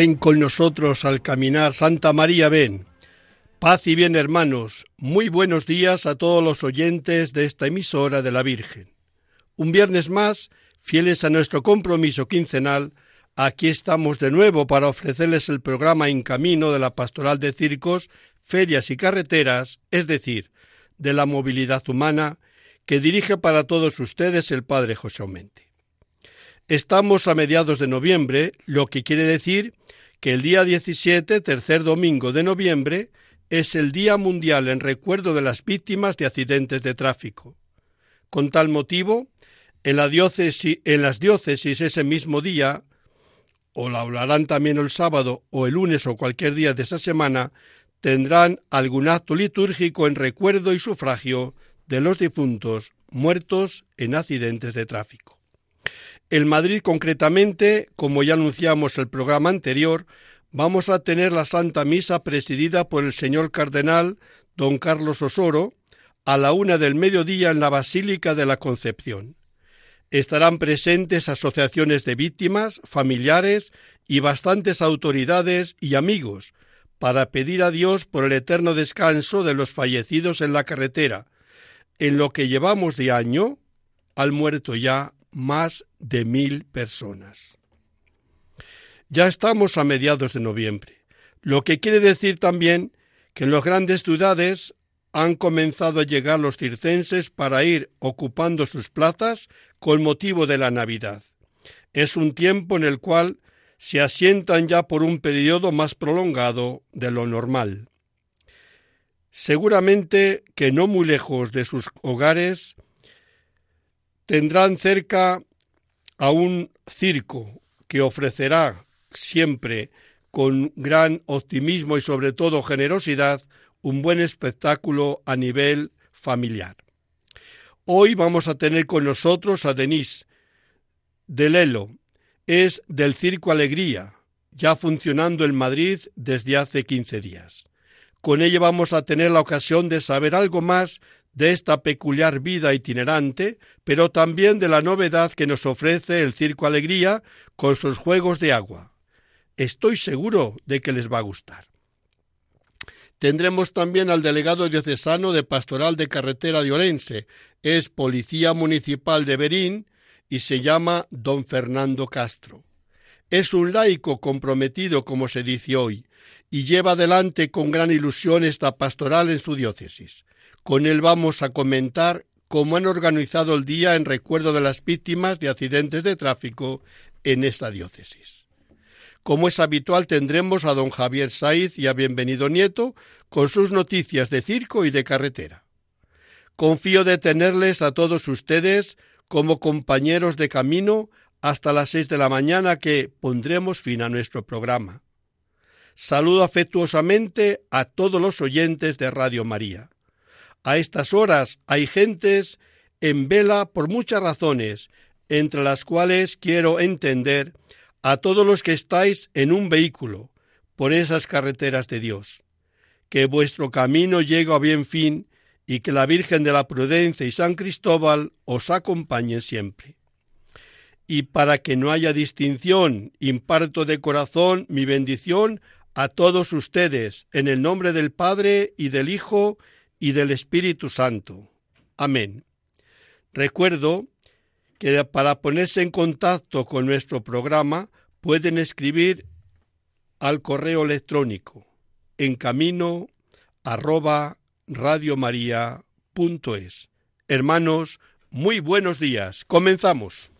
Ven con nosotros al caminar, Santa María, ven. Paz y bien, hermanos. Muy buenos días a todos los oyentes de esta emisora de la Virgen. Un viernes más, fieles a nuestro compromiso quincenal, aquí estamos de nuevo para ofrecerles el programa En Camino de la Pastoral de Circos, Ferias y Carreteras, es decir, de la movilidad humana, que dirige para todos ustedes el Padre José Aumente. Estamos a mediados de noviembre, lo que quiere decir que el día 17, tercer domingo de noviembre, es el Día Mundial en recuerdo de las víctimas de accidentes de tráfico. Con tal motivo, en, en las diócesis ese mismo día, o la hablarán también el sábado o el lunes o cualquier día de esa semana, tendrán algún acto litúrgico en recuerdo y sufragio de los difuntos muertos en accidentes de tráfico. En Madrid concretamente, como ya anunciamos el programa anterior, vamos a tener la Santa Misa presidida por el señor cardenal don Carlos Osoro a la una del mediodía en la Basílica de la Concepción. Estarán presentes asociaciones de víctimas, familiares y bastantes autoridades y amigos para pedir a Dios por el eterno descanso de los fallecidos en la carretera. En lo que llevamos de año, al muerto ya más de mil personas. Ya estamos a mediados de noviembre, lo que quiere decir también que en las grandes ciudades han comenzado a llegar los circenses para ir ocupando sus plazas con motivo de la Navidad. Es un tiempo en el cual se asientan ya por un periodo más prolongado de lo normal. Seguramente que no muy lejos de sus hogares tendrán cerca a un circo que ofrecerá siempre con gran optimismo y sobre todo generosidad un buen espectáculo a nivel familiar. Hoy vamos a tener con nosotros a Denise de Lelo. Es del Circo Alegría, ya funcionando en Madrid desde hace 15 días. Con ella vamos a tener la ocasión de saber algo más de esta peculiar vida itinerante, pero también de la novedad que nos ofrece el Circo Alegría con sus juegos de agua. Estoy seguro de que les va a gustar. Tendremos también al delegado diocesano de Pastoral de Carretera de Orense. Es policía municipal de Berín y se llama don Fernando Castro. Es un laico comprometido, como se dice hoy, y lleva adelante con gran ilusión esta pastoral en su diócesis. Con él vamos a comentar cómo han organizado el día en recuerdo de las víctimas de accidentes de tráfico en esta diócesis. Como es habitual, tendremos a don Javier Saiz y a Bienvenido Nieto con sus noticias de circo y de carretera. Confío de tenerles a todos ustedes como compañeros de camino hasta las seis de la mañana que pondremos fin a nuestro programa. Saludo afectuosamente a todos los oyentes de Radio María. A estas horas hay gentes en vela por muchas razones, entre las cuales quiero entender a todos los que estáis en un vehículo por esas carreteras de Dios. Que vuestro camino llegue a bien fin y que la Virgen de la Prudencia y San Cristóbal os acompañen siempre. Y para que no haya distinción, imparto de corazón mi bendición a todos ustedes, en el nombre del Padre y del Hijo del Espíritu Santo. Amén. Recuerdo que para ponerse en contacto con nuestro programa pueden escribir al correo electrónico en camino arroba radiomaria.es. Hermanos, muy buenos días. Comenzamos.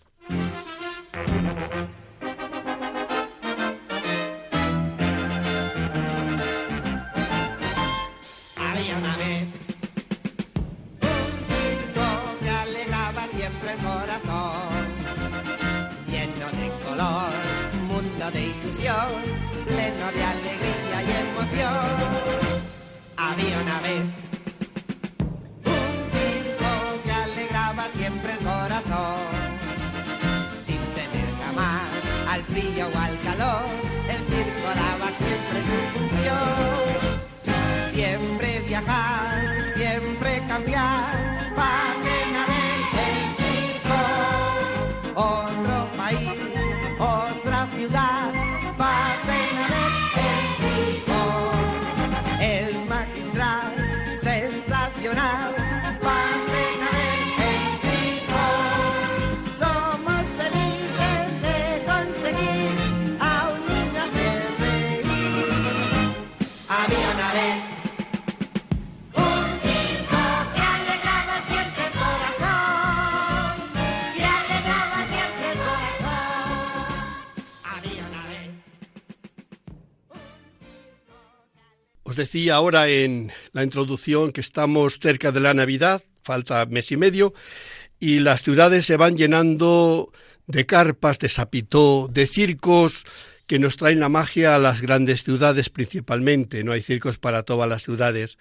había una vez. Decía ahora en la introducción que estamos cerca de la Navidad, falta mes y medio, y las ciudades se van llenando de carpas, de sapitó, de circos que nos traen la magia a las grandes ciudades principalmente. No hay circos para todas las ciudades.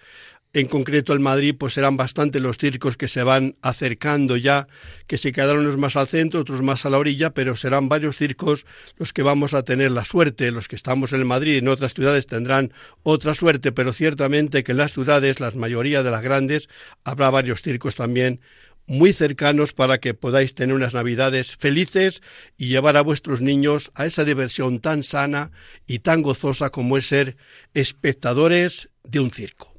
En concreto en Madrid, pues serán bastante los circos que se van acercando ya, que se quedaron unos más al centro, otros más a la orilla, pero serán varios circos los que vamos a tener la suerte. Los que estamos en Madrid, en otras ciudades tendrán otra suerte, pero ciertamente que en las ciudades, la mayoría de las grandes, habrá varios circos también muy cercanos para que podáis tener unas navidades felices y llevar a vuestros niños a esa diversión tan sana y tan gozosa como es ser espectadores de un circo.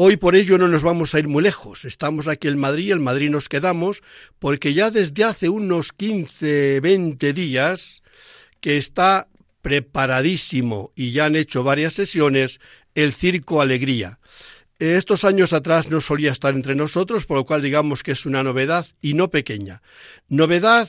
Hoy por ello no nos vamos a ir muy lejos. Estamos aquí en Madrid, en Madrid nos quedamos, porque ya desde hace unos 15, 20 días que está preparadísimo y ya han hecho varias sesiones el Circo Alegría. Estos años atrás no solía estar entre nosotros, por lo cual digamos que es una novedad y no pequeña. Novedad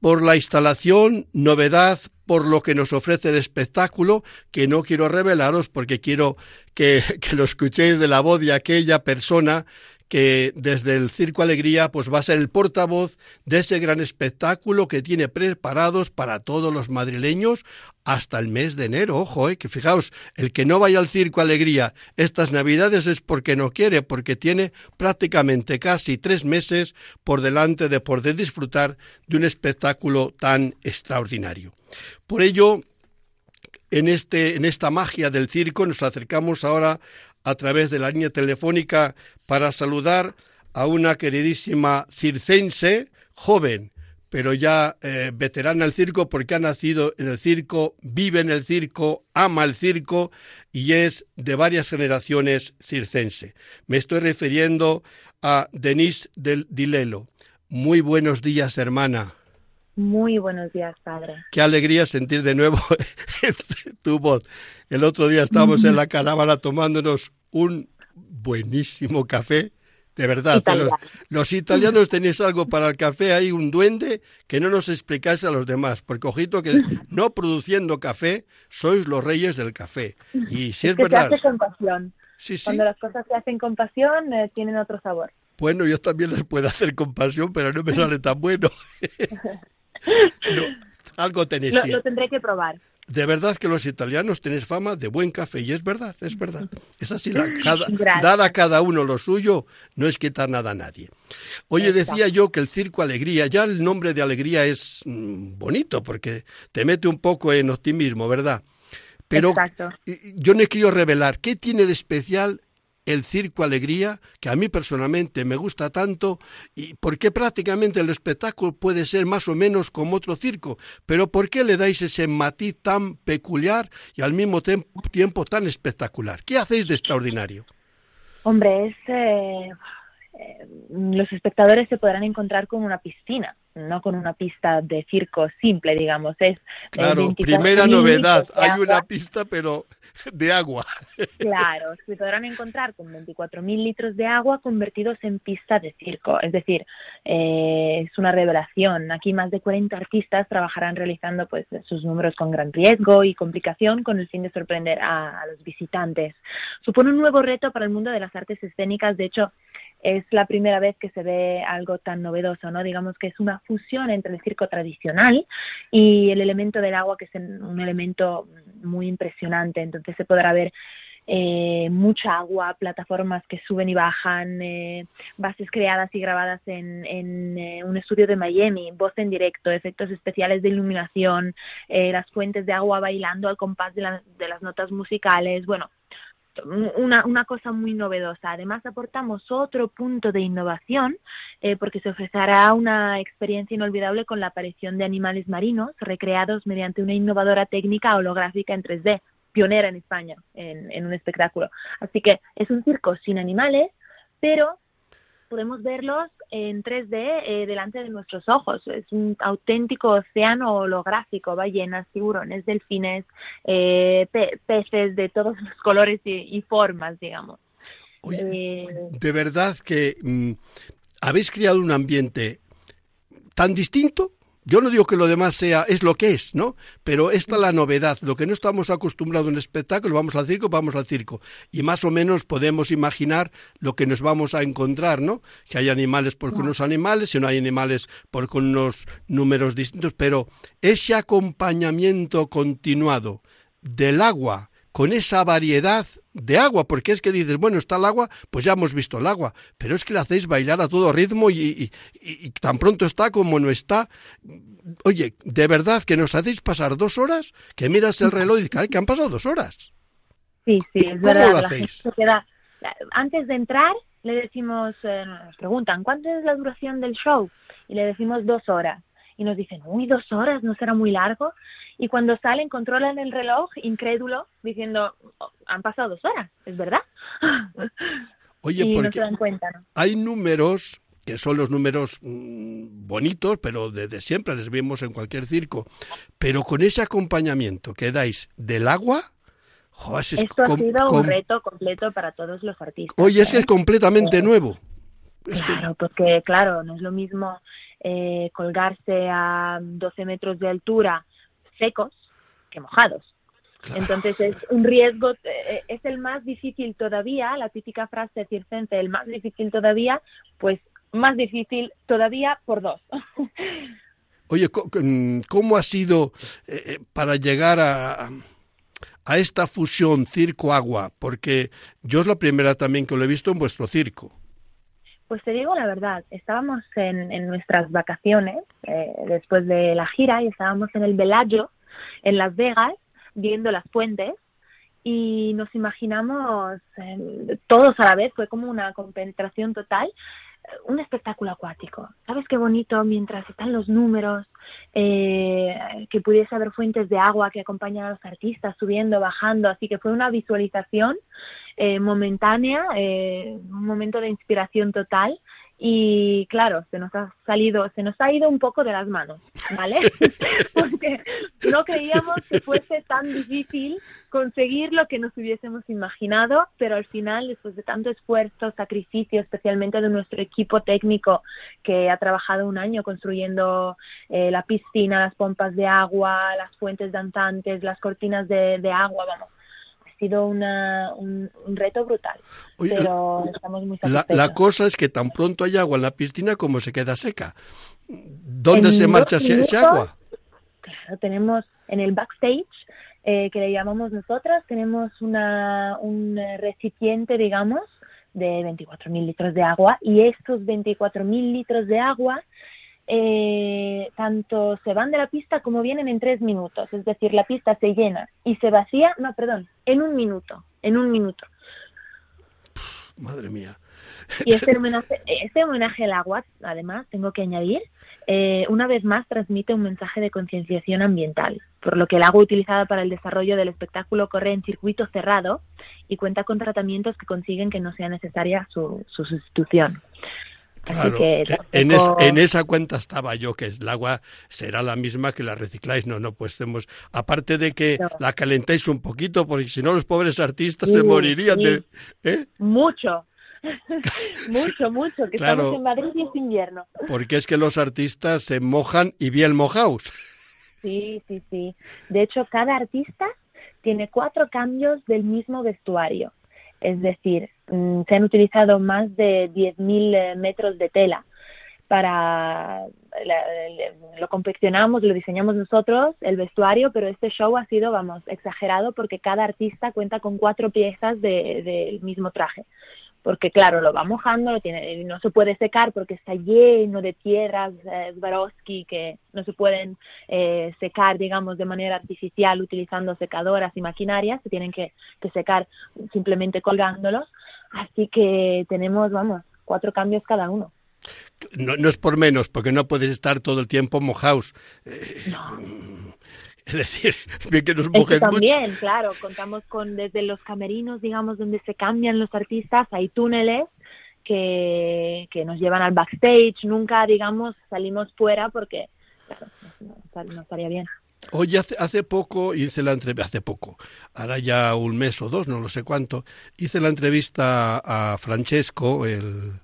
por la instalación, novedad por lo que nos ofrece el espectáculo, que no quiero revelaros porque quiero que, lo escuchéis de la voz de aquella persona que desde el Circo Alegría pues va a ser el portavoz de ese gran espectáculo que tiene preparados para todos los madrileños hasta el mes de enero. Ojo, eh, que fijaos, el que no vaya al Circo Alegría estas Navidades es porque no quiere, porque tiene prácticamente casi tres meses por delante de poder disfrutar de un espectáculo tan extraordinario. Por ello, en, este, en esta magia del circo nos acercamos ahora a través de la línea telefónica para saludar a una queridísima circense joven, pero ya eh, veterana del circo porque ha nacido en el circo, vive en el circo, ama el circo y es de varias generaciones circense. Me estoy refiriendo a Denise del Dilelo. Muy buenos días, hermana. Muy buenos días, padre. Qué alegría sentir de nuevo tu voz. El otro día estábamos en la caravana tomándonos un buenísimo café. De verdad, los, italianos tenéis algo para el café, hay un duende que no nos explicáis a los demás, porque ojito que no produciendo café, sois los reyes del café. Y si es, verdad... Se hace con pasión. Cuando las cosas se hacen con pasión, eh, tienen otro sabor. Bueno, yo también les puedo hacer con pasión, pero no me sale tan bueno. algo tenéis. Lo, tendré que probar. De verdad que los italianos tenéis fama de buen café y es verdad, es verdad. Es así, la, dar a cada uno lo suyo no es quitar nada a nadie. Oye, decía yo que el Circo Alegría, ya el nombre de Alegría es mm, bonito porque te mete un poco en optimismo, ¿verdad? Pero yo no he querido revelar qué tiene de especial el Circo Alegría, que a mí personalmente me gusta tanto, y porque prácticamente el espectáculo puede ser más o menos como otro circo, pero ¿por qué le dais ese matiz tan peculiar y al mismo tiempo tan espectacular? ¿Qué hacéis de extraordinario? Hombre, es, eh, eh, los espectadores se podrán encontrar con una piscina no con una pista de circo simple, digamos. Es claro, primera novedad, hay una pista pero de agua. Claro, se podrán encontrar con 24.000 litros de agua convertidos en pista de circo. Es decir, eh, es una revelación. Aquí más de 40 artistas trabajarán realizando pues sus números con gran riesgo y complicación con el fin de sorprender a los visitantes. Supone un nuevo reto para el mundo de las artes escénicas. De hecho, es la primera vez que se ve algo tan novedoso, ¿no? Digamos que es una fusión entre el circo tradicional y el elemento del agua, que es un elemento muy impresionante. Entonces se podrá ver eh, mucha agua, plataformas que suben y bajan, eh, bases creadas y grabadas en, en eh, un estudio de Miami, voz en directo, efectos especiales de iluminación, las fuentes de agua bailando al compás de, de las notas musicales, bueno, una, una, cosa muy novedosa. Además, aportamos otro punto de innovación eh, porque se ofrecerá una experiencia inolvidable con la aparición de animales marinos recreados mediante una innovadora técnica holográfica en 3D, pionera en España en, en un espectáculo. Así que es un circo sin animales, pero podemos verlos en 3D eh, delante de nuestros ojos. Es un auténtico océano holográfico, ballenas, tiburones, delfines, eh, peces de todos los colores y, formas, digamos. Eh, de verdad que mm, habéis creado un ambiente tan distinto yo no digo que lo demás sea, es lo que es, ¿no? Pero esta es la novedad. Lo que no estamos acostumbrados en un espectáculo, vamos al circo, vamos al circo. Y más o menos podemos imaginar lo que nos vamos a encontrar, ¿no? Que hay animales por con unos animales, si no hay animales por con unos números distintos, pero ese acompañamiento continuado del agua con esa variedad de agua, porque es que dices, bueno, está el agua, pues ya hemos visto el agua, pero es que le hacéis bailar a todo ritmo y, tan pronto está como no está. Oye, de verdad que nos hacéis pasar dos horas, que miras el reloj y dices, que han pasado dos horas. Sí, sí, es ¿Cómo verdad. lo hacéis? Antes de entrar, le decimos, eh, nos preguntan, ¿cuánto es la duración del show? Y le decimos dos horas y nos dicen, uy, dos horas, ¿no será muy largo? Y cuando salen, controlan el reloj, incrédulo, diciendo, oh, han pasado dos horas, es verdad. Oye, y porque no cuenta, hay números que son los números mm, bonitos, pero desde siempre les vemos en cualquier circo, pero con ese acompañamiento que dais del agua, Esto ha sido un reto completo para todos los artistas. Oye, es que es ¿eh? completamente nuevo. claro, porque claro, no es lo mismo eh, colgarse a 12 metros de altura secos que mojados. Entonces es un riesgo, eh, es el más difícil todavía, la típica frase circense, el más difícil todavía, pues más difícil todavía por dos. Oye, ¿cómo ha sido eh, para llegar a, a esta fusión circo-agua? Porque yo es la primera también que lo he visto en vuestro circo. Pues te digo la verdad, estábamos en, nuestras vacaciones eh, después de la gira y estábamos en el Bellagio, en Las Vegas, viendo las fuentes y nos imaginamos eh, todos a la vez, fue como una concentración total un espectáculo acuático. ¿Sabes qué bonito mientras están los números, eh, que pudiese haber fuentes de agua que acompañan a los artistas subiendo, bajando? Así que fue una visualización eh, momentánea, eh, un momento de inspiración total y claro, se nos ha salido, se nos ha ido un poco de las manos, ¿vale? Porque no creíamos que fuese tan difícil conseguir lo que nos hubiésemos imaginado, pero al final, después de tanto esfuerzo, sacrificio, especialmente de nuestro equipo técnico que ha trabajado un año construyendo eh, la piscina, las pompas de agua, las fuentes danzantes, las cortinas de, de agua, vamos, sido una, un, reto brutal. pero estamos muy la, la, cosa es que tan pronto hay agua en la piscina como se queda seca. ¿Dónde se marcha ese agua? Claro, tenemos en el backstage, eh, que le llamamos nosotras, tenemos una, un recipiente, digamos, de 24.000 litros de agua y estos 24.000 litros de agua eh, tanto se van de la pista como vienen en tres minutos. Es decir, la pista se llena y se vacía, no, perdón, en un minuto, en un minuto. Madre mía. Y este homenaje, este homenaje al agua, además, tengo que añadir, eh, una vez más transmite un mensaje de concienciación ambiental, por lo que el agua utilizada para el desarrollo del espectáculo corre en circuito cerrado y cuenta con tratamientos que consiguen que no sea necesaria su sustitución. Claro, que en, esa cuenta estaba yo, que el agua será la misma que la recicláis. No, no, pues tenemos, aparte de que la calentáis un poquito, porque si no los pobres artistas se morirían de... ¿eh? Mucho, mucho, mucho, que estamos en Madrid y es invierno. Porque es que los artistas se mojan y bien mojados. Sí, sí, sí. De hecho, cada artista tiene cuatro cambios del mismo vestuario. Es decir, mm, se han utilizado más de 10.000 eh, metros de tela para lo confeccionamos, lo diseñamos nosotros, el vestuario, pero este show ha sido, vamos, exagerado porque cada artista cuenta con cuatro piezas del mismo traje. Porque claro, lo va mojando, lo tiene, no se puede secar porque está lleno de piedras eh, que no se pueden eh, secar, digamos, de manera artificial utilizando secadoras y maquinarias, se tienen que, que secar simplemente colgándolos. Así que tenemos, vamos, cuatro cambios cada uno. No, no, es por menos, porque no puedes estar todo el tiempo mojados. Es decir, bien que nos mojes también, claro, contamos con desde los camerinos, digamos, donde se cambian los artistas, hay túneles que, que nos llevan al backstage, nunca, digamos, salimos fuera porque, no, estaría bien. Hace, hace, poco hice la entrevista, hace poco, ahora ya un mes o dos, no lo sé cuánto, hice la entrevista a Francesco, el,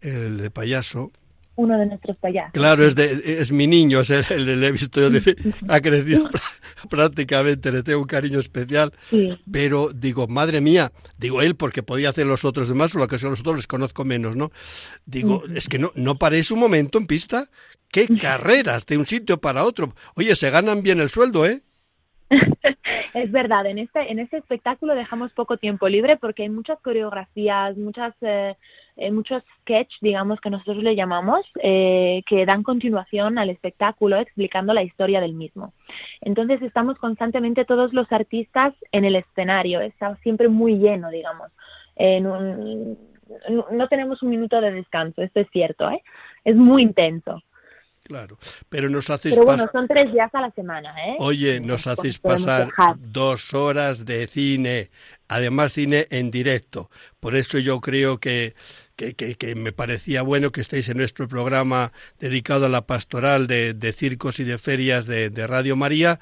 el de payaso. Uno de nuestros payasos. Claro, es, de, es mi niño, es el, el, he visto yo, ha crecido prácticamente, le tengo un cariño especial. Pero digo, madre mía, digo él porque podía hacer los otros demás, lo que son los otros les conozco menos, ¿no? Digo, es que no, no paréis un momento en pista. ¡Qué carreras de un sitio para otro! Oye, se ganan bien el sueldo, ¿eh? es verdad, en este, en este espectáculo dejamos poco tiempo libre porque hay muchas coreografías, muchas, eh, eh, muchos sketch, digamos, que nosotros le llamamos, eh, que dan continuación al espectáculo explicando la historia del mismo. Entonces estamos constantemente todos los artistas en el escenario, está siempre muy lleno, digamos. no tenemos un minuto de descanso, esto es cierto, ¿eh? es muy intenso. Claro, pero nos hacéis Pero bueno, son tres días a la semana, ¿eh? Oye, nos hacéis pasar dos horas de cine, además cine en directo. Por eso yo creo que, que, que, me parecía bueno que estéis en nuestro programa dedicado a la pastoral de, de circos y de ferias de, de, Radio María,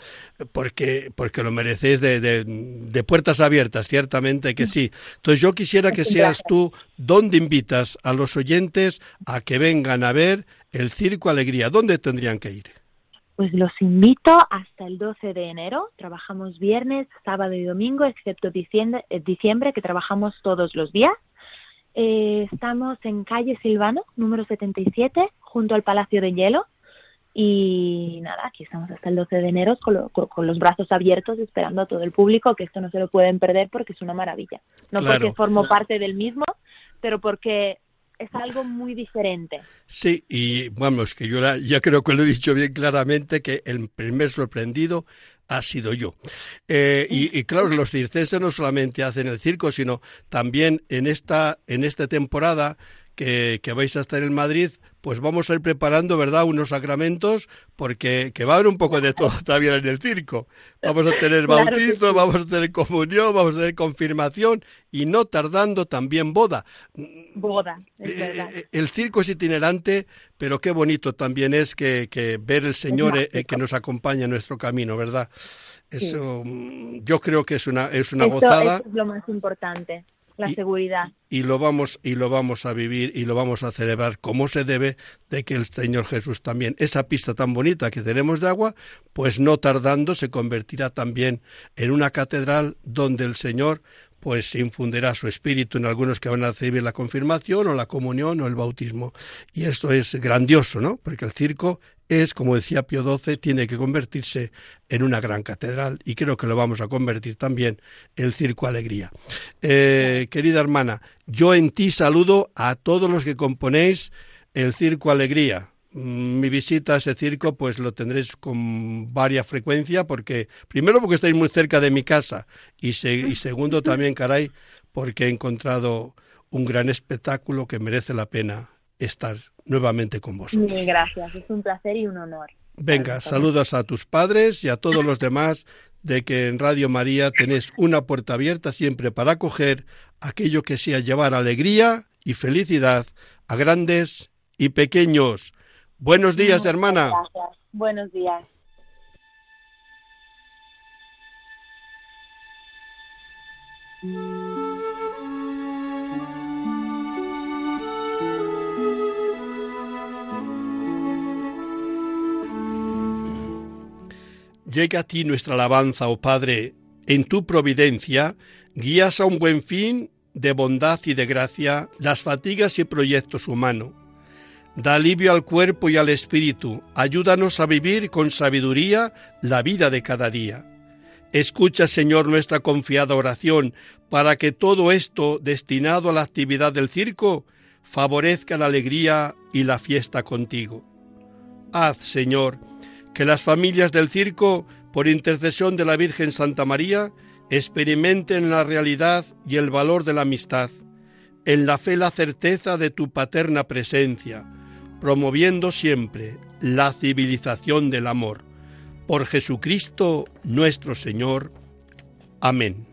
porque, porque lo merecéis de, de, puertas abiertas, ciertamente que sí. Entonces yo quisiera que seas tú donde invitas a los oyentes a que vengan a ver el Circo Alegría, ¿dónde tendrían que ir? Pues los invito hasta el 12 de enero. Trabajamos viernes, sábado y domingo, excepto diciembre, eh, diciembre que trabajamos todos los días. Eh, estamos en calle Silvano, número 77, junto al Palacio de Hielo. Y nada, aquí estamos hasta el 12 de enero con, con, los brazos abiertos esperando a todo el público, que esto no se lo pueden perder porque es una maravilla. No porque formo parte del mismo, pero porque es algo muy diferente. Sí, y vamos, que yo ya creo que lo he dicho bien claramente, que el primer sorprendido ha sido yo. Eh, y, claro, los circenses no solamente hacen el circo, sino también en esta, en esta temporada que, que vais a estar en Madrid, pues vamos a ir preparando, ¿verdad?, unos sacramentos, porque que va a haber un poco de todo también en el circo. Vamos a tener bautizo, vamos a tener comunión, vamos a tener confirmación y no tardando también boda. Boda, es eh, verdad. Eh, el circo es itinerante, pero qué bonito también es que, que ver el Señor eh, que nos acompaña en nuestro camino, ¿verdad? Eso mm, yo creo que es una, es una gozada. es lo más importante la seguridad. Y lo vamos y lo vamos a vivir y lo vamos a celebrar como se debe de que el Señor Jesús también esa pista tan bonita que tenemos de agua, pues no tardando se convertirá también en una catedral donde el Señor pues infundirá su espíritu en algunos que van a recibir la confirmación o la comunión o el bautismo. Y esto es grandioso, ¿no? Porque el circo es, como decía Pío XII, tiene que convertirse en una gran catedral y creo que lo vamos a convertir también el Circo Alegría. Eh, querida hermana, yo en ti saludo a todos los que componéis el Circo Alegría. Mm, mi visita a ese circo pues lo tendréis con varia frecuencia porque primero porque estáis muy cerca de mi casa y, y segundo también caray porque he encontrado un gran espectáculo que merece la pena estar nuevamente con vosotros. Mil gracias, es un placer y un honor. Venga, saludos a tus padres y a todos los demás de que en Radio María tenés una puerta abierta siempre para acoger aquello que sea llevar alegría y felicidad a grandes y pequeños. Buenos días, hermana. Gracias. Buenos días. Llega a ti nuestra alabanza, oh Padre, en tu providencia, guías a un buen fin de bondad y de gracia las fatigas y proyectos humanos. Da alivio al cuerpo y al espíritu. Ayúdanos a vivir con sabiduría la vida de cada día. Escucha, Señor, nuestra confiada oración para que todo esto destinado a la actividad del circo favorezca la alegría y la fiesta contigo. Haz, Señor, que las familias del circo, por intercesión de la Virgen Santa María, experimenten la realidad y el valor de la amistad, en la fe la certeza de tu paterna presencia, promoviendo siempre la civilización del amor. Por Jesucristo nuestro Señor. Amén.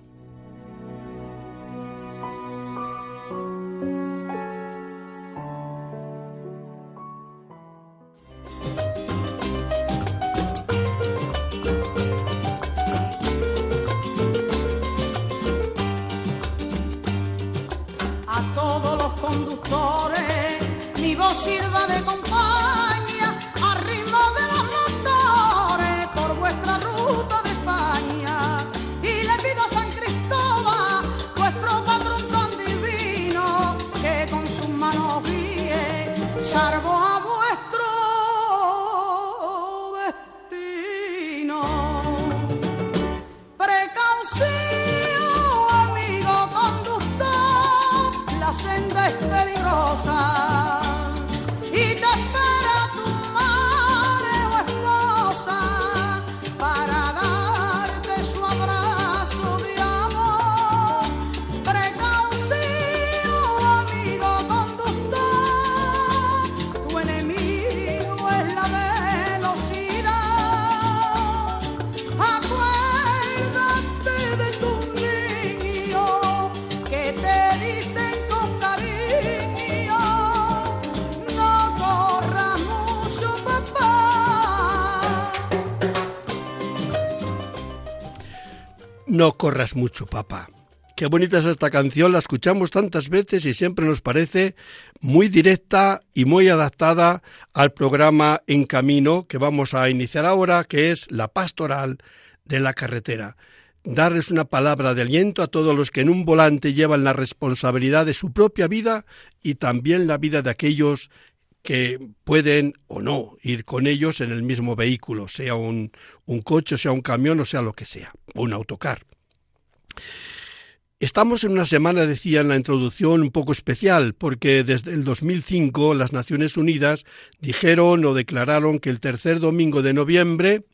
Qué bonita es esta canción, la escuchamos tantas veces y siempre nos parece muy directa y muy adaptada al programa En Camino que vamos a iniciar ahora, que es la pastoral de la carretera. Darles una palabra de aliento a todos los que en un volante llevan la responsabilidad de su propia vida y también la vida de aquellos que pueden o no ir con ellos en el mismo vehículo, sea un, un coche, sea un camión o sea lo que sea, un autocar. Estamos en una semana, decía en la introducción, un poco especial, porque desde el 2005 las Naciones Unidas dijeron o declararon que el tercer domingo de noviembre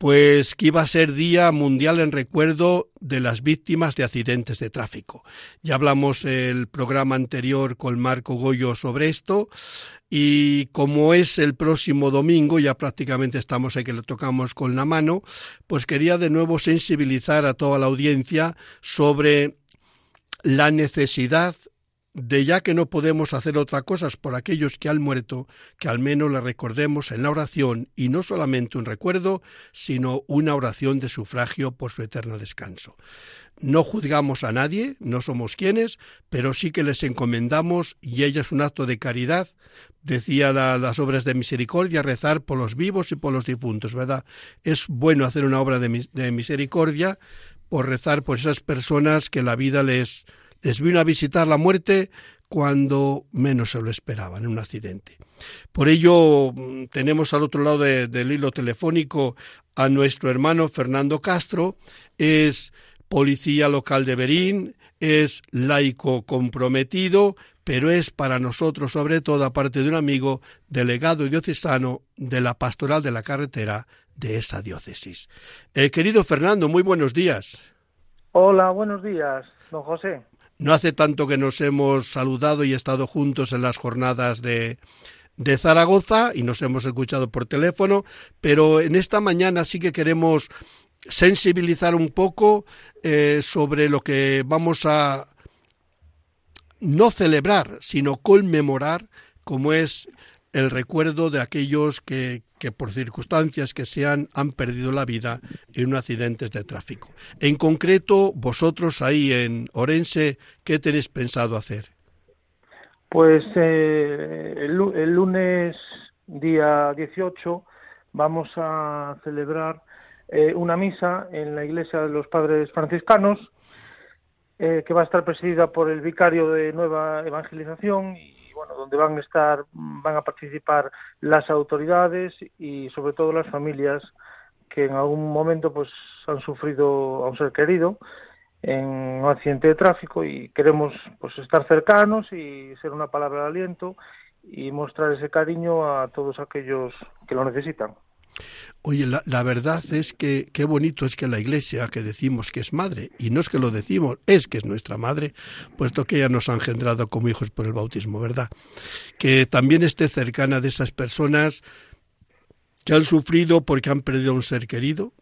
pues que iba a ser Día Mundial en recuerdo de las víctimas de accidentes de tráfico. Ya hablamos el programa anterior con Marco Goyo sobre esto y como es el próximo domingo, ya prácticamente estamos ahí que lo tocamos con la mano, pues quería de nuevo sensibilizar a toda la audiencia sobre la necesidad de ya que no podemos hacer otra cosa por aquellos que han muerto, que al menos le recordemos en la oración, y no solamente un recuerdo, sino una oración de sufragio por su eterno descanso. No juzgamos a nadie, no somos quienes, pero sí que les encomendamos, y ella es un acto de caridad, decía las obras de misericordia, rezar por los vivos y por los difuntos, ¿verdad? Es bueno hacer una obra de, de misericordia por rezar por esas personas que la vida les, les vino a visitar la muerte cuando menos se lo esperaban en un accidente. Por ello mm, tenemos al otro lado del hilo telefónico a nuestro hermano Fernando Castro, es policía local de Berín, es laico comprometido, pero es para nosotros sobre todo, aparte de un amigo, delegado diocesano de la pastoral de la carretera de esa diócesis. Eh, querido Fernando, muy buenos días. Hola, buenos días, don José. No hace tanto que nos hemos saludado y estado juntos en las jornadas de, de Zaragoza y nos hemos escuchado por teléfono, pero en esta mañana sí que queremos sensibilizar un poco eh, sobre lo que vamos a no celebrar, sino conmemorar, como es el recuerdo de aquellos que, que por circunstancias que sean han perdido la vida en un accidente de tráfico. En concreto, vosotros ahí en Orense, ¿qué tenéis pensado hacer? Pues eh, el, lunes día 18 vamos a celebrar eh, una misa en la iglesia de los padres franciscanos eh, que va a estar presidida por el vicario de Nueva Evangelización y bueno, donde van a estar, van a participar las autoridades y sobre todo las familias que en algún momento pues han sufrido a un ser querido en un accidente de tráfico y queremos pues estar cercanos y ser una palabra de aliento y mostrar ese cariño a todos aquellos que lo necesitan. Oye, la, verdad es que qué bonito es que la Iglesia, que decimos que es madre, y no es que lo decimos, es que es nuestra madre, puesto que ella nos ha engendrado como hijos por el bautismo, ¿verdad? Que también esté cercana de esas personas que han sufrido porque han perdido a un ser querido,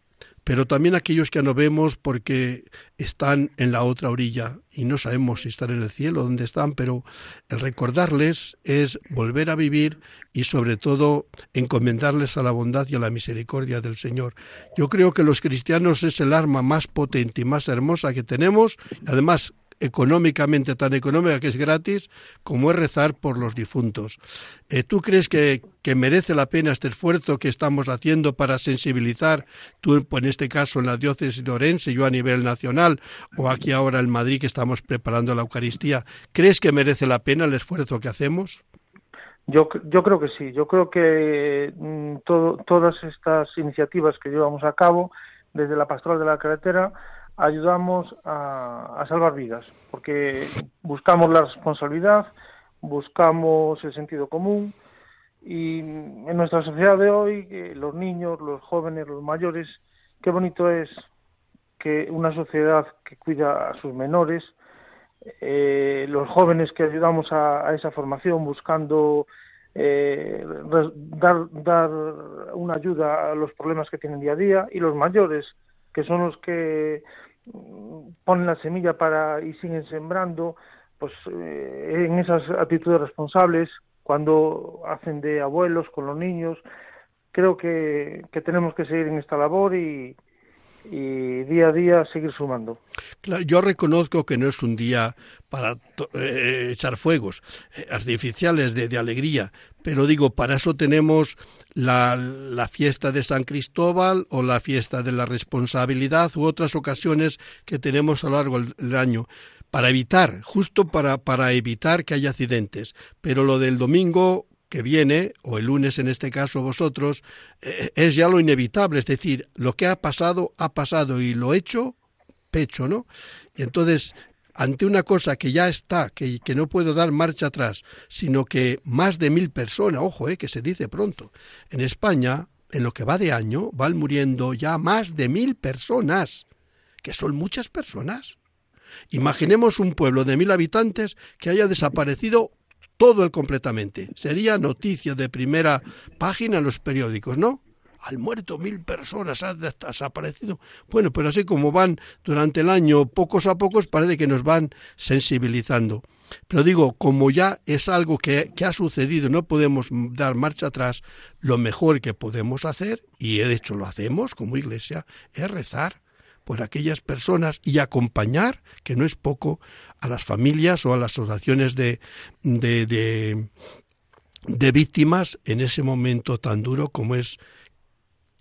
pero también aquellos que no vemos porque están en la otra orilla y no sabemos si están en el cielo, dónde están, pero el recordarles es volver a vivir y sobre todo encomendarles a la bondad y a la misericordia del Señor. Yo creo que los cristianos es el arma más potente y más hermosa que tenemos, además económicamente tan económica que es gratis, como es rezar por los difuntos. Eh, ¿Tú crees que, que, merece la pena este esfuerzo que estamos haciendo para sensibilizar, tú en este caso en la diócesis de Orense, yo a nivel nacional, o aquí ahora en Madrid que estamos preparando la Eucaristía, ¿crees que merece la pena el esfuerzo que hacemos? Yo, yo creo que sí, yo creo que mm, todo, todas estas iniciativas que llevamos a cabo desde la Pastoral de la Carretera ayudamos a, salvar vidas, porque buscamos la responsabilidad, buscamos el sentido común y en nuestra sociedad de hoy, los niños, los jóvenes, los mayores, qué bonito es que una sociedad que cuida a sus menores, eh, los jóvenes que ayudamos a, esa formación buscando eh, dar, dar una ayuda a los problemas que tienen día a día y los mayores que son los que ponen la semilla para y siguen sembrando, pues eh, en esas actitudes responsables, cuando hacen de abuelos con los niños, creo que, que tenemos que seguir en esta labor y, y día a día seguir sumando. Yo reconozco que no es un día para eh, echar fuegos eh, artificiales de, de, alegría, pero digo, para eso tenemos la, la, fiesta de San Cristóbal o la fiesta de la responsabilidad u otras ocasiones que tenemos a lo largo del año para evitar, justo para, para evitar que haya accidentes. Pero lo del domingo que viene, o el lunes en este caso vosotros, eh, es ya lo inevitable, es decir, lo que ha pasado, ha pasado y lo hecho, pecho, ¿no? Y entonces, ante una cosa que ya está, que, que no puedo dar marcha atrás, sino que más de mil personas, ojo, eh, que se dice pronto, en España, en lo que va de año, van muriendo ya más de mil personas, que son muchas personas. Imaginemos un pueblo de mil habitantes que haya desaparecido todo el completamente. Sería noticia de primera página en los periódicos, ¿no? Al muerto mil personas, ha desaparecido. Bueno, pero así como van durante el año pocos a pocos, parece que nos van sensibilizando. Pero digo, como ya es algo que, que, ha sucedido, no podemos dar marcha atrás, lo mejor que podemos hacer, y de hecho lo hacemos como iglesia, es rezar por aquellas personas y acompañar, que no es poco, a las familias o a las asociaciones de, de, de, víctimas en ese momento tan duro como es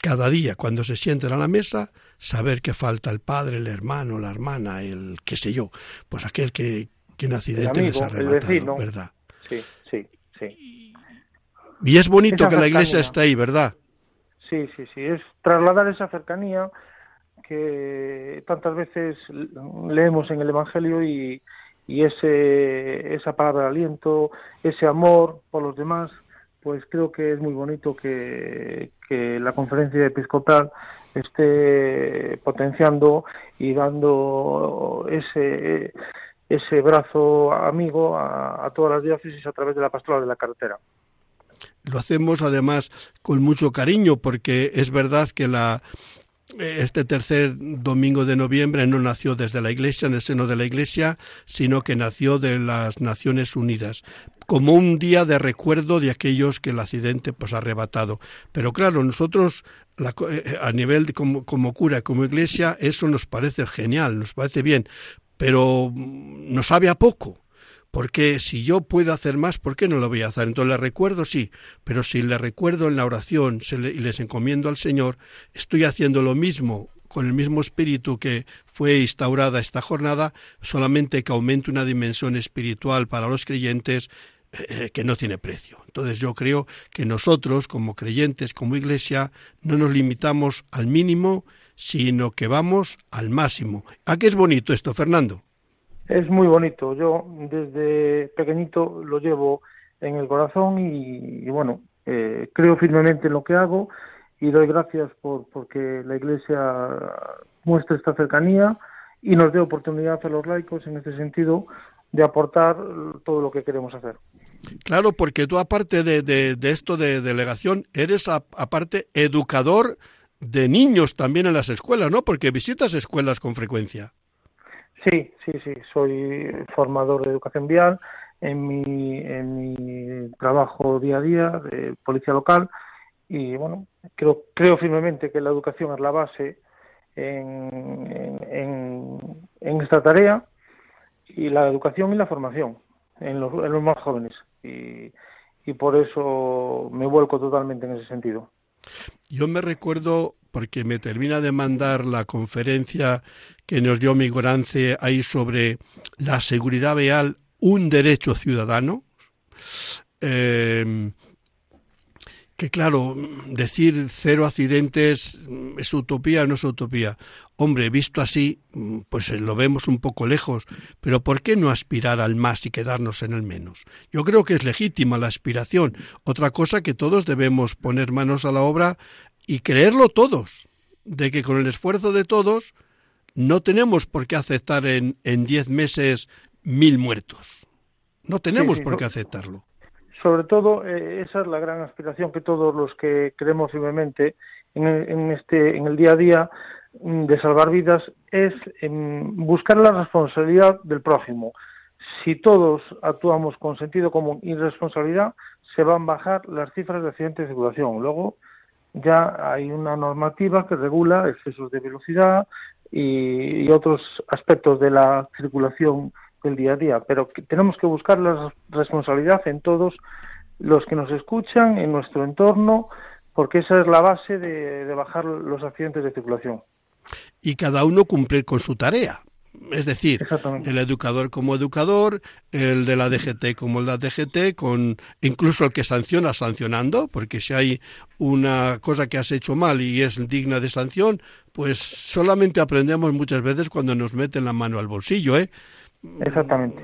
cada día cuando se sienten a la mesa, saber que falta el padre, el hermano, la hermana, el qué sé yo, pues aquel que, que en accidente les ha arrebatado, ¿verdad? Sí, sí, sí. Y es bonito que la iglesia esté ahí, ¿verdad? Sí, sí, sí, es trasladar esa cercanía que tantas veces leemos en el Evangelio y, y ese, esa palabra de aliento, ese amor por los demás, pues creo que es muy bonito que, que la conferencia episcopal esté potenciando y dando ese, ese brazo amigo a, todas las diócesis a través de la pastoral de la carretera. Lo hacemos además con mucho cariño porque es verdad que la, este tercer domingo de noviembre no nació desde la Iglesia, en el seno de la Iglesia, sino que nació de las Naciones Unidas, como un día de recuerdo de aquellos que el accidente pues ha arrebatado. Pero claro, nosotros eh, a nivel de, como, como cura, como Iglesia, eso nos parece genial, nos parece bien, pero mm, nos sabe a poco porque si yo puedo hacer más, ¿por qué no lo voy a hacer? Entonces le recuerdo, sí, pero si le recuerdo en la oración y les encomiendo al Señor, estoy haciendo lo mismo con el mismo espíritu que fue instaurada esta jornada, solamente que aumente una dimensión espiritual para los creyentes eh, que no tiene precio. Entonces yo creo que nosotros, como creyentes, como iglesia, no nos limitamos al mínimo, sino que vamos al máximo. ¿A qué es bonito esto, Fernando? Es muy bonito. Yo desde pequeñito lo llevo en el corazón y, bueno, eh, creo firmemente en lo que hago y doy gracias por porque la Iglesia muestre esta cercanía y nos dé oportunidad a los laicos en este sentido de aportar todo lo que queremos hacer. Claro, porque tú aparte de, de, esto de delegación, eres aparte educador de niños también en las escuelas, ¿no? Porque visitas escuelas con frecuencia. Sí, sí, sí, soy formador de educación vial en mi, en mi trabajo día a día de policía local y bueno, creo, creo firmemente que la educación es la base en, en, esta tarea y la educación y la formación en los, en los más jóvenes y, y por eso me vuelco totalmente en ese sentido. Yo me recuerdo, porque me termina de mandar la conferencia que nos dio mi ahí sobre la seguridad vial, un derecho ciudadano. Eh, que claro, decir cero accidentes es utopía o no es utopía. Hombre, visto así, pues lo vemos un poco lejos, pero ¿por qué no aspirar al más y quedarnos en el menos? Yo creo que es legítima la aspiración. Otra cosa que todos debemos poner manos a la obra y creerlo todos, de que con el esfuerzo de todos no tenemos por qué aceptar en, en diez meses mil muertos. No tenemos por qué aceptarlo sobre todo eh, esa es la gran aspiración que todos los que creemos firmemente en, este en el día a día mm, de salvar vidas es buscar la responsabilidad del prójimo. Si todos actuamos con sentido común y responsabilidad, se van a bajar las cifras de accidentes de circulación. Luego ya hay una normativa que regula excesos de velocidad y otros aspectos de la circulación del día a día, pero tenemos que buscar la responsabilidad en todos los que nos escuchan, en nuestro entorno, porque esa es la base de, bajar los accidentes de circulación. Y cada uno cumplir con su tarea. Es decir, el educador como educador, el de la DGT como el de la DGT, con incluso el que sanciona sancionando, porque si hay una cosa que has hecho mal y es digna de sanción, pues solamente aprendemos muchas veces cuando nos meten la mano al bolsillo, ¿eh? Exactamente.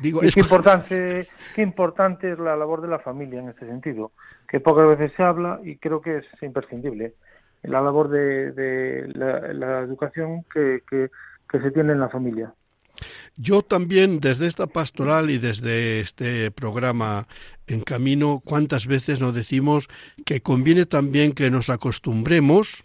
Digo, es... qué, importante, qué importante es la labor de la familia en este sentido, que pocas veces se habla y creo que es imprescindible. La labor de, la, educación que, que, se tiene en la familia. Yo también, desde esta pastoral y desde este programa En Camino, cuántas veces nos decimos que conviene también que nos acostumbremos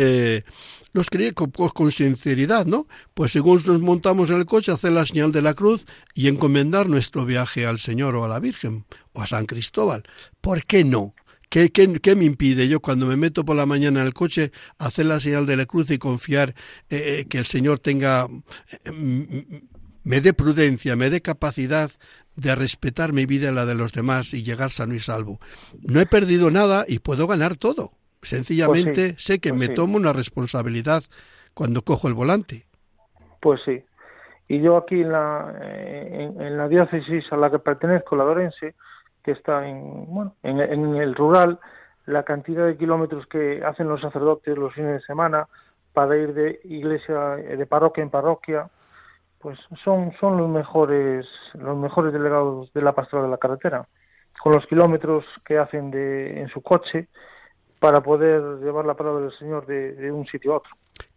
eh, los quería con, sinceridad, ¿no? Pues según nos montamos en el coche, hacer la señal de la cruz y encomendar nuestro viaje al Señor o a la Virgen o a San Cristóbal. ¿Por qué no? ¿Qué, qué, me impide yo cuando me meto por la mañana en el coche hacer la señal de la cruz y confiar eh, eh, que el Señor tenga, eh, me dé prudencia, me dé capacidad de respetar mi vida y la de los demás y llegar sano y salvo? No he perdido nada y puedo ganar todo. Sencillamente pues sé que pues me tomo una responsabilidad cuando cojo el volante. Pues sí. Y yo aquí en la, en, la diócesis a la que pertenezco, la Dorense, que está en, bueno, en, el rural, la cantidad de kilómetros que hacen los sacerdotes los fines de semana para ir de iglesia, de parroquia en parroquia, pues son, son los mejores, los mejores delegados de la pastoral de la carretera. Con los kilómetros que hacen de, en su coche, para poder llevar la palabra del Señor de, un sitio a otro.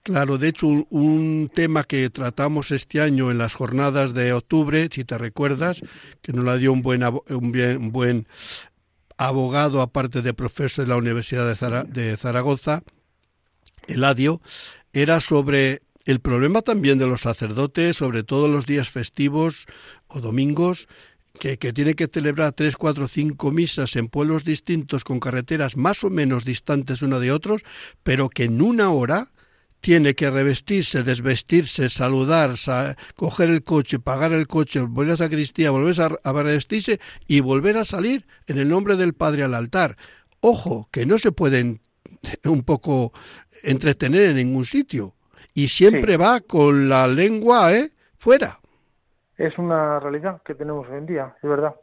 Claro, de hecho, un, tema que tratamos este año en las jornadas de octubre, si te recuerdas, que nos la dio un buen, un buen abogado, aparte de profesor de la Universidad de, de Zaragoza, Eladio, era sobre el problema también de los sacerdotes, sobre todo los días festivos o domingos, que, tiene que celebrar tres, cuatro, cinco misas en pueblos distintos con carreteras más o menos distantes una de otros, pero que en una hora tiene que revestirse, desvestirse, saludar, coger el coche, pagar el coche, volver a sacristía, volver a, a revestirse y volver a salir en el nombre del Padre al altar. Ojo, que no se pueden un poco entretener en ningún sitio. Y siempre va con la lengua ¿eh? fuera es una realidad que tenemos hoy en día, es verdad.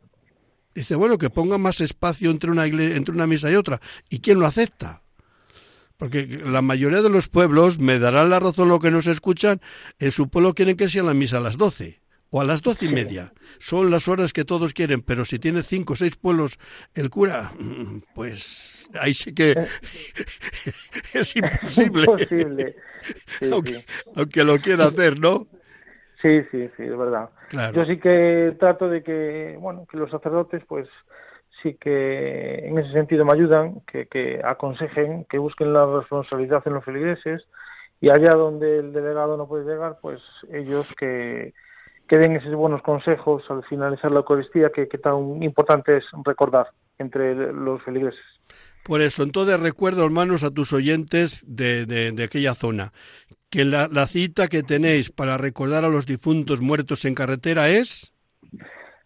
Dice, bueno, que ponga más espacio entre una, entre una misa y otra. ¿Y quién lo acepta? Porque la mayoría de los pueblos, me darán la razón lo que nos escuchan, en su pueblo quieren que sea la misa a las doce o a las doce y media. Son las horas que todos quieren, pero si tiene cinco o seis pueblos el cura, pues ahí sí que es imposible. imposible. aunque, lo quiera hacer, ¿no? Sí, sí, sí, es verdad. Yo sí que trato de que, bueno, que los sacerdotes, pues sí que en ese sentido me ayudan, que, que aconsejen, que busquen la responsabilidad en los feligreses y allá donde el delegado no puede llegar, pues ellos que que den esos buenos consejos al finalizar la Eucaristía que, tan importante es recordar entre los feligreses. Por eso, entonces recuerdo, hermanos, a tus oyentes de, de, aquella zona, que la, cita que tenéis para recordar a los difuntos muertos en carretera es...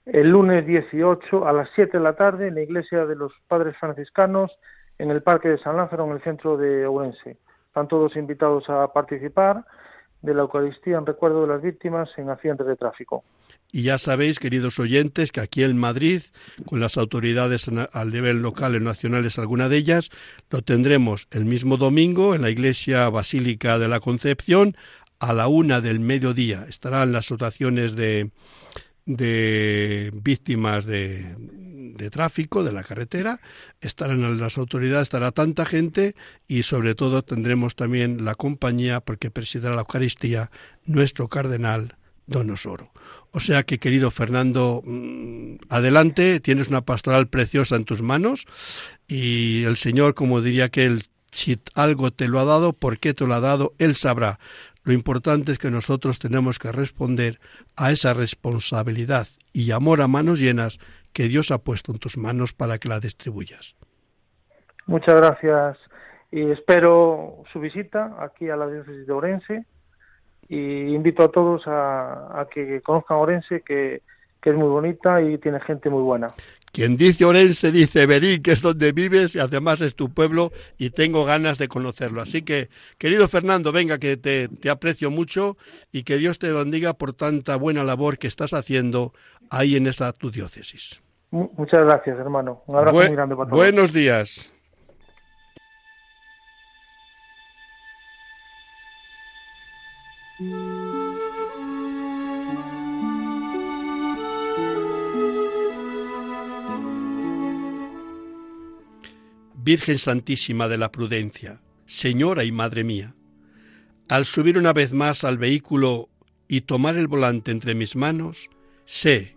El lunes 18 a las 7 de la tarde en la iglesia de los Padres Franciscanos en el Parque de San Lázaro, en el centro de Ourense. Están todos invitados a participar de la Eucaristía en recuerdo de las víctimas en accidentes de tráfico. Y ya sabéis, queridos oyentes, que aquí en Madrid, con las autoridades al nivel local y nacionales, alguna de ellas, lo tendremos el mismo domingo en la Iglesia Basílica de la Concepción a la una del mediodía. Estarán las situaciones de, de víctimas de, de tráfico de la carretera, estarán las autoridades, estará tanta gente y sobre todo tendremos también la compañía porque presidirá la Eucaristía nuestro cardenal Don Osoro. O sea que, querido Fernando, mm, adelante, tienes una pastoral preciosa en tus manos y el Señor, como diría que él, si algo te lo ha dado, ¿por qué te lo ha dado? Él sabrá. Lo importante es que nosotros tenemos que responder a esa responsabilidad y amor a manos llenas que Dios ha puesto en tus manos para que la distribuyas. Muchas gracias y espero su visita aquí a la diócesis de Orense y invito a todos a, que conozcan Orense que, que es muy bonita y tiene gente muy buena. Quien dice Orense dice Berín, que es donde vives y además es tu pueblo y tengo ganas de conocerlo. Así que, querido Fernando, venga, que te, te aprecio mucho y que Dios te bendiga por tanta buena labor que estás haciendo ahí en esa tu diócesis. Muchas gracias, hermano. Un abrazo muy grande para todos. Buenos días. Virgen Santísima de la Prudencia, Señora y Madre mía, al subir una vez más al vehículo y tomar el volante entre mis manos, sé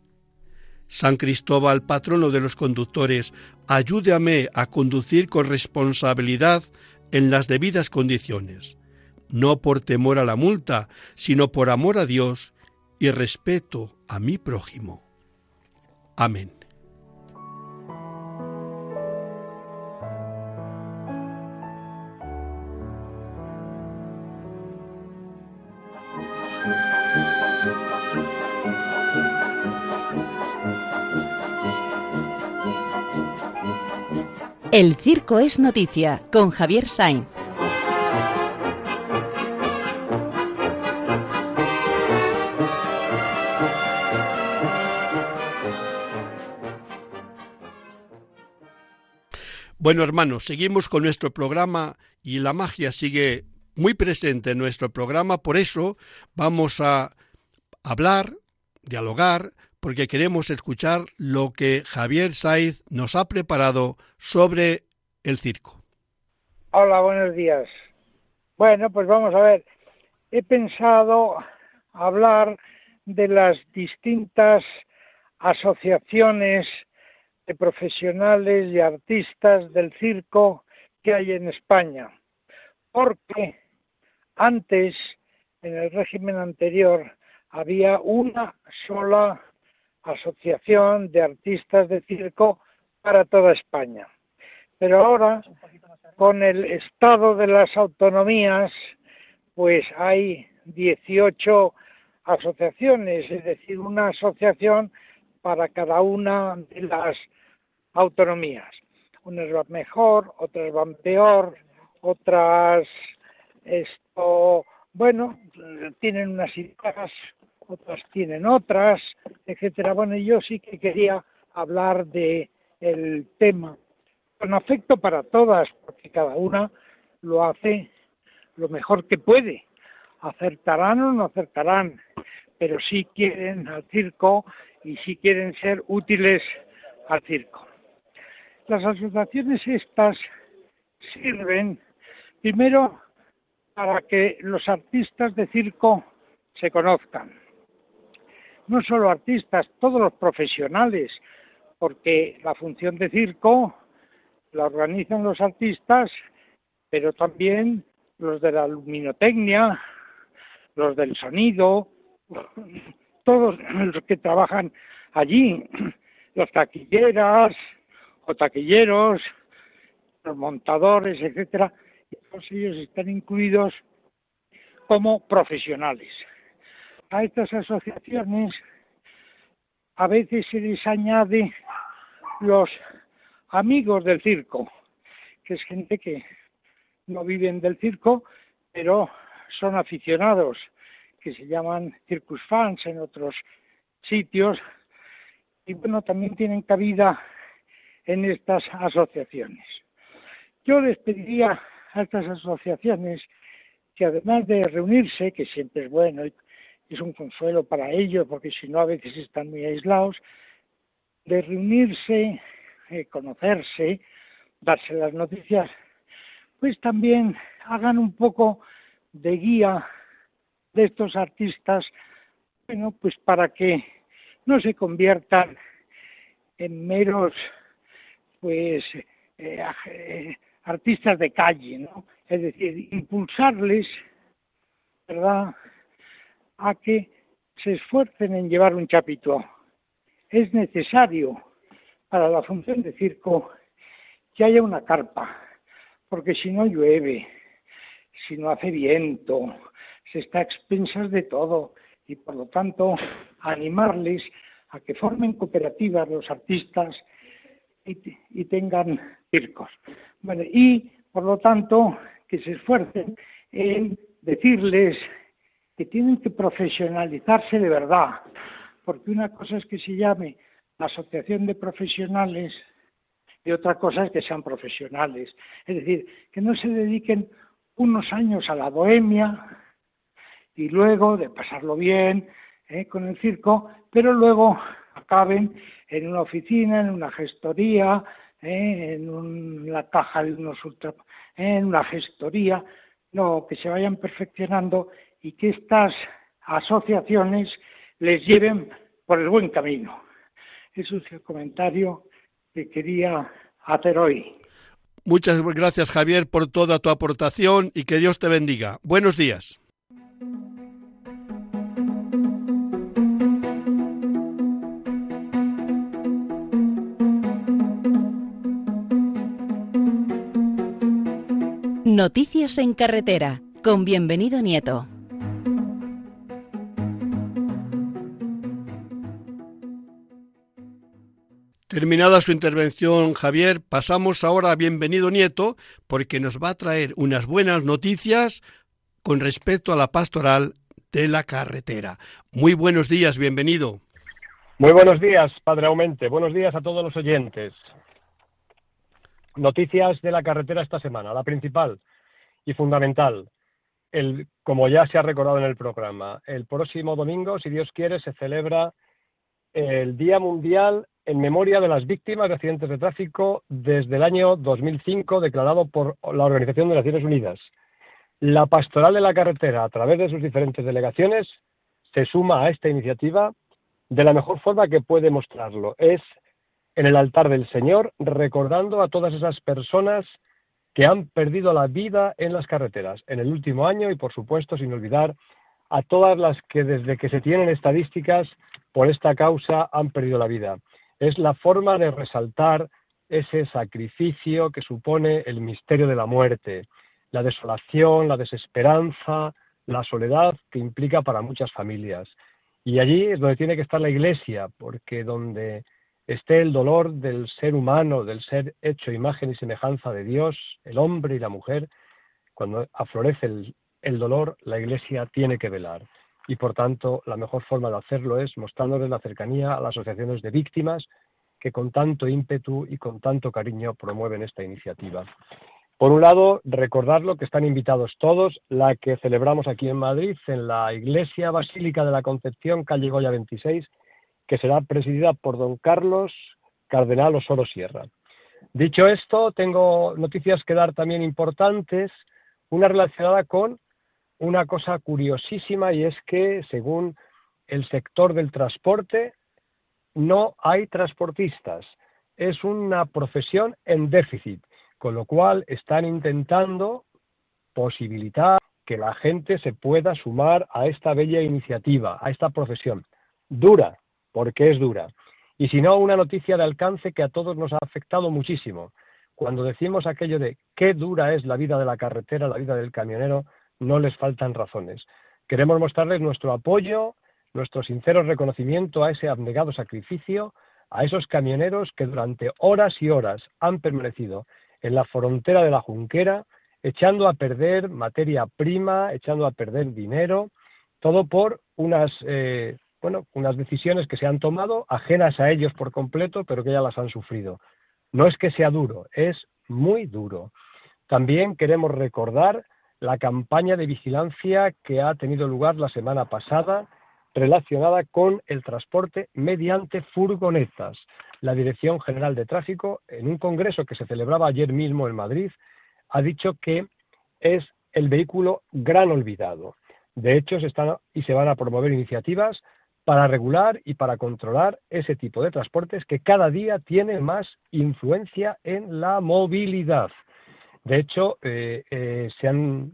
San Cristóbal, patrono de los conductores, ayúdame a conducir con responsabilidad en las debidas condiciones, no por temor a la multa, sino por amor a Dios y respeto a mi prójimo. Amén. El Circo es Noticia con Javier Sainz. Bueno, hermanos, seguimos con nuestro programa y la magia sigue muy presente en nuestro programa, por eso vamos a hablar, dialogar porque queremos escuchar lo que Javier Saiz nos ha preparado sobre el circo. Hola, buenos días. Bueno, pues vamos a ver. He pensado hablar de las distintas asociaciones de profesionales y artistas del circo que hay en España. Porque antes, en el régimen anterior, había una sola asociación de artistas de circo para toda España. Pero ahora, con el estado de las autonomías, pues hay 18 asociaciones, es decir, una asociación para cada una de las autonomías. Unas van mejor, otras van peor, otras esto, bueno, tienen unas ideas, otras tienen otras, etcétera. Bueno, yo sí que quería hablar de el tema con afecto para todas, porque cada una lo hace lo mejor que puede. Acertarán o no acertarán, pero sí quieren al circo y sí quieren ser útiles al circo. Las asociaciones estas sirven primero para que los artistas de circo se conozcan. No solo artistas, todos los profesionales, porque la función de circo la organizan los artistas, pero también los de la luminotecnia, los del sonido, todos los que trabajan allí, los taquilleras o taquilleros, los montadores, etcétera, todos ellos están incluidos como profesionales. A estas asociaciones a veces se les añade los amigos del circo, que es gente que no viven del circo, pero son aficionados, que se llaman circus fans en otros sitios, y bueno, también tienen cabida en estas asociaciones. Yo les pediría a estas asociaciones que además de reunirse, que siempre es bueno es un consuelo para ellos, porque si no a veces están muy aislados, de reunirse, conocerse, darse las noticias, pues también hagan un poco de guía de estos artistas, bueno, pues para que no se conviertan en meros, pues, eh, eh, artistas de calle, ¿no? Es decir, impulsarles, ¿verdad?, a que se esfuercen en llevar un chapito. Es necesario para la función de circo que haya una carpa, porque si no llueve, si no hace viento, se está a expensas de todo y por lo tanto animarles a que formen cooperativas los artistas y, tengan circos. Bueno, y por lo tanto que se esfuercen en decirles que tienen que profesionalizarse de verdad, porque una cosa es que se llame la asociación de profesionales y otra cosa es que sean profesionales. Es decir, que no se dediquen unos años a la bohemia y luego de pasarlo bien eh, con el circo, pero luego acaben en una oficina, en una gestoría, eh, en la caja de unos ultra, en una gestoría, no, que se vayan perfeccionando y que estas asociaciones les lleven por el buen camino. Eso es el comentario que quería hacer hoy. Muchas gracias Javier por toda tu aportación y que Dios te bendiga. Buenos días. Noticias en carretera, con bienvenido Nieto. Terminada su intervención, Javier, pasamos ahora a Bienvenido Nieto, porque nos va a traer unas buenas noticias con respecto a la pastoral de la carretera. Muy buenos días, bienvenido. Muy buenos días, Padre Aumente. Buenos días a todos los oyentes. Noticias de la carretera esta semana. La principal y fundamental, el, como ya se ha recordado en el programa, el próximo domingo, si Dios quiere, se celebra el Día Mundial en memoria de las víctimas de accidentes de tráfico desde el año 2005, declarado por la Organización de Naciones Unidas. La Pastoral de la Carretera, a través de sus diferentes delegaciones, se suma a esta iniciativa de la mejor forma que puede mostrarlo. Es en el altar del Señor, recordando a todas esas personas que han perdido la vida en las carreteras en el último año y, por supuesto, sin olvidar a todas las que desde que se tienen estadísticas por esta causa han perdido la vida. Es la forma de resaltar ese sacrificio que supone el misterio de la muerte, la desolación, la desesperanza, la soledad que implica para muchas familias. Y allí es donde tiene que estar la Iglesia, porque donde esté el dolor del ser humano, del ser hecho imagen y semejanza de Dios, el hombre y la mujer, cuando aflorece el, dolor, la Iglesia tiene que velar. Y por tanto, la mejor forma de hacerlo es mostrándoles la cercanía a las asociaciones de víctimas que con tanto ímpetu y con tanto cariño promueven esta iniciativa. Por un lado, recordarlo que están invitados todos, la que celebramos aquí en Madrid, en la Iglesia Basílica de la Concepción, calle Goya 26, que será presidida por don Carlos Cardenal Osoro Sierra. Dicho esto, tengo noticias que dar también importantes, una relacionada con una cosa curiosísima y es que, según el sector del transporte, no hay transportistas. Es una profesión en déficit, con lo cual están intentando posibilitar que la gente se pueda sumar a esta bella iniciativa, a esta profesión. Dura, porque es dura. Y si no, una noticia de alcance que a todos nos ha afectado muchísimo. Cuando decimos aquello de qué dura es la vida de la carretera, la vida del camionero, no les faltan razones. Queremos mostrarles nuestro apoyo, nuestro sincero reconocimiento a ese abnegado sacrificio, a esos camioneros que durante horas y horas han permanecido en la frontera de la Junquera, echando a perder materia prima, echando a perder dinero, todo por unas eh, bueno, unas decisiones que se han tomado ajenas a ellos por completo, pero que ya las han sufrido. No es que sea duro, es muy duro. También queremos recordar la campaña de vigilancia que ha tenido lugar la semana pasada relacionada con el transporte mediante furgonetas. La Dirección General de Tráfico, en un congreso que se celebraba ayer mismo en Madrid, ha dicho que es el vehículo gran olvidado. De hecho, se están y se van a promover iniciativas para regular y para controlar ese tipo de transportes que cada día tiene más influencia en la movilidad. De hecho, eh, eh, se han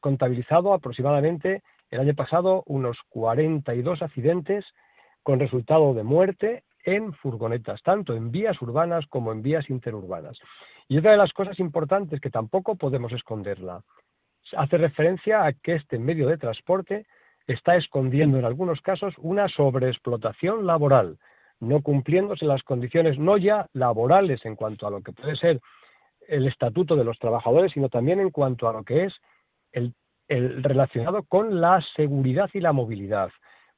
contabilizado aproximadamente el año pasado unos 42 accidentes con resultado de muerte en furgonetas, tanto en vías urbanas como en vías interurbanas. Y otra de las cosas importantes que tampoco podemos esconderla, hace referencia a que este medio de transporte está escondiendo en algunos casos una sobreexplotación laboral, no cumpliéndose las condiciones no ya laborales en cuanto a lo que puede ser el estatuto de los trabajadores, sino también en cuanto a lo que es el, relacionado con la seguridad y la movilidad,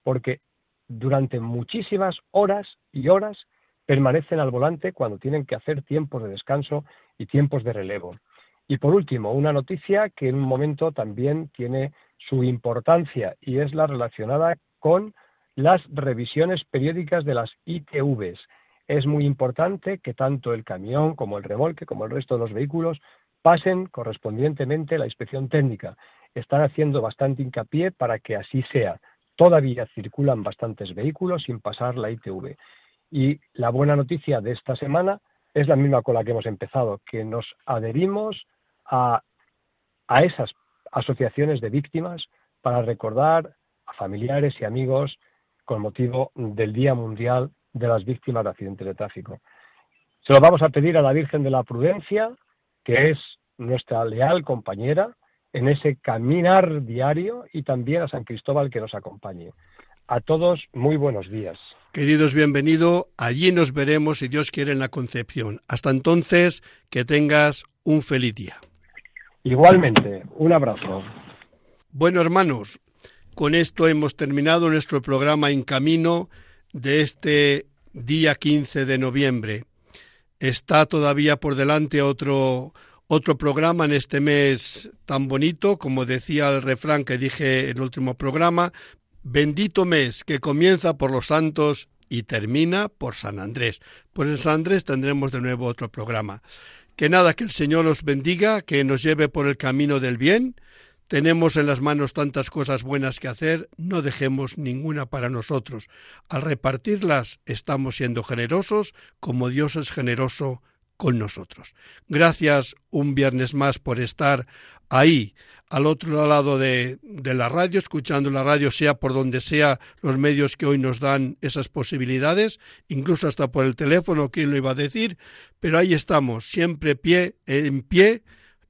porque durante muchísimas horas y horas permanecen al volante cuando tienen que hacer tiempos de descanso y tiempos de relevo. Y por último, una noticia que en un momento también tiene su importancia y es la relacionada con las revisiones periódicas de las ITVs. Es muy importante que tanto el camión como el remolque, como el resto de los vehículos, pasen correspondientemente la inspección técnica. Están haciendo bastante hincapié para que así sea. Todavía circulan bastantes vehículos sin pasar la ITV. Y la buena noticia de esta semana es la misma con la que hemos empezado, que nos adherimos a, a esas asociaciones de víctimas para recordar a familiares y amigos con motivo del Día Mundial de las Víctimas de Accidentes de Tráfico. Se lo vamos a pedir a la Virgen de la Prudencia, que es nuestra leal compañera en ese caminar diario, y también a San Cristóbal que nos acompañe. A todos, muy buenos días. Queridos, bienvenido. Allí nos veremos, si Dios quiere, en la Concepción. Hasta entonces, que tengas un feliz día. Igualmente, un abrazo. Bueno, hermanos, con esto hemos terminado nuestro programa en camino de este día 15 de noviembre. Está todavía por delante otro otro programa en este mes tan bonito, como decía el refrán que dije en el último programa, bendito mes que comienza por los santos y termina por San Andrés. Pues en San Andrés tendremos de nuevo otro programa. Que nada, que el Señor nos bendiga, que nos lleve por el camino del bien. Tenemos en las manos tantas cosas buenas que hacer, no dejemos ninguna para nosotros. Al repartirlas estamos siendo generosos como Dios es generoso con nosotros. Gracias un viernes más por estar ahí, al otro lado de, de, la radio, escuchando la radio, sea por donde sea los medios que hoy nos dan esas posibilidades, incluso hasta por el teléfono, quién lo iba a decir, pero ahí estamos, siempre pie en pie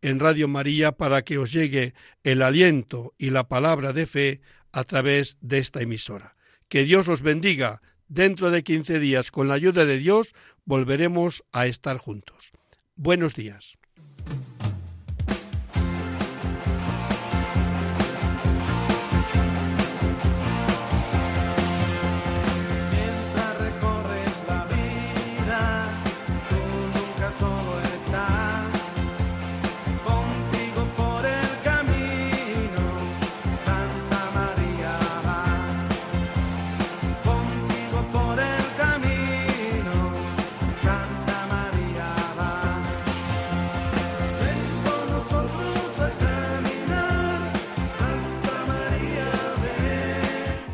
en Radio María para que os llegue el aliento y la palabra de fe a través de esta emisora. Que Dios os bendiga. Dentro de 15 días, con la ayuda de Dios, volveremos a estar juntos. Buenos días.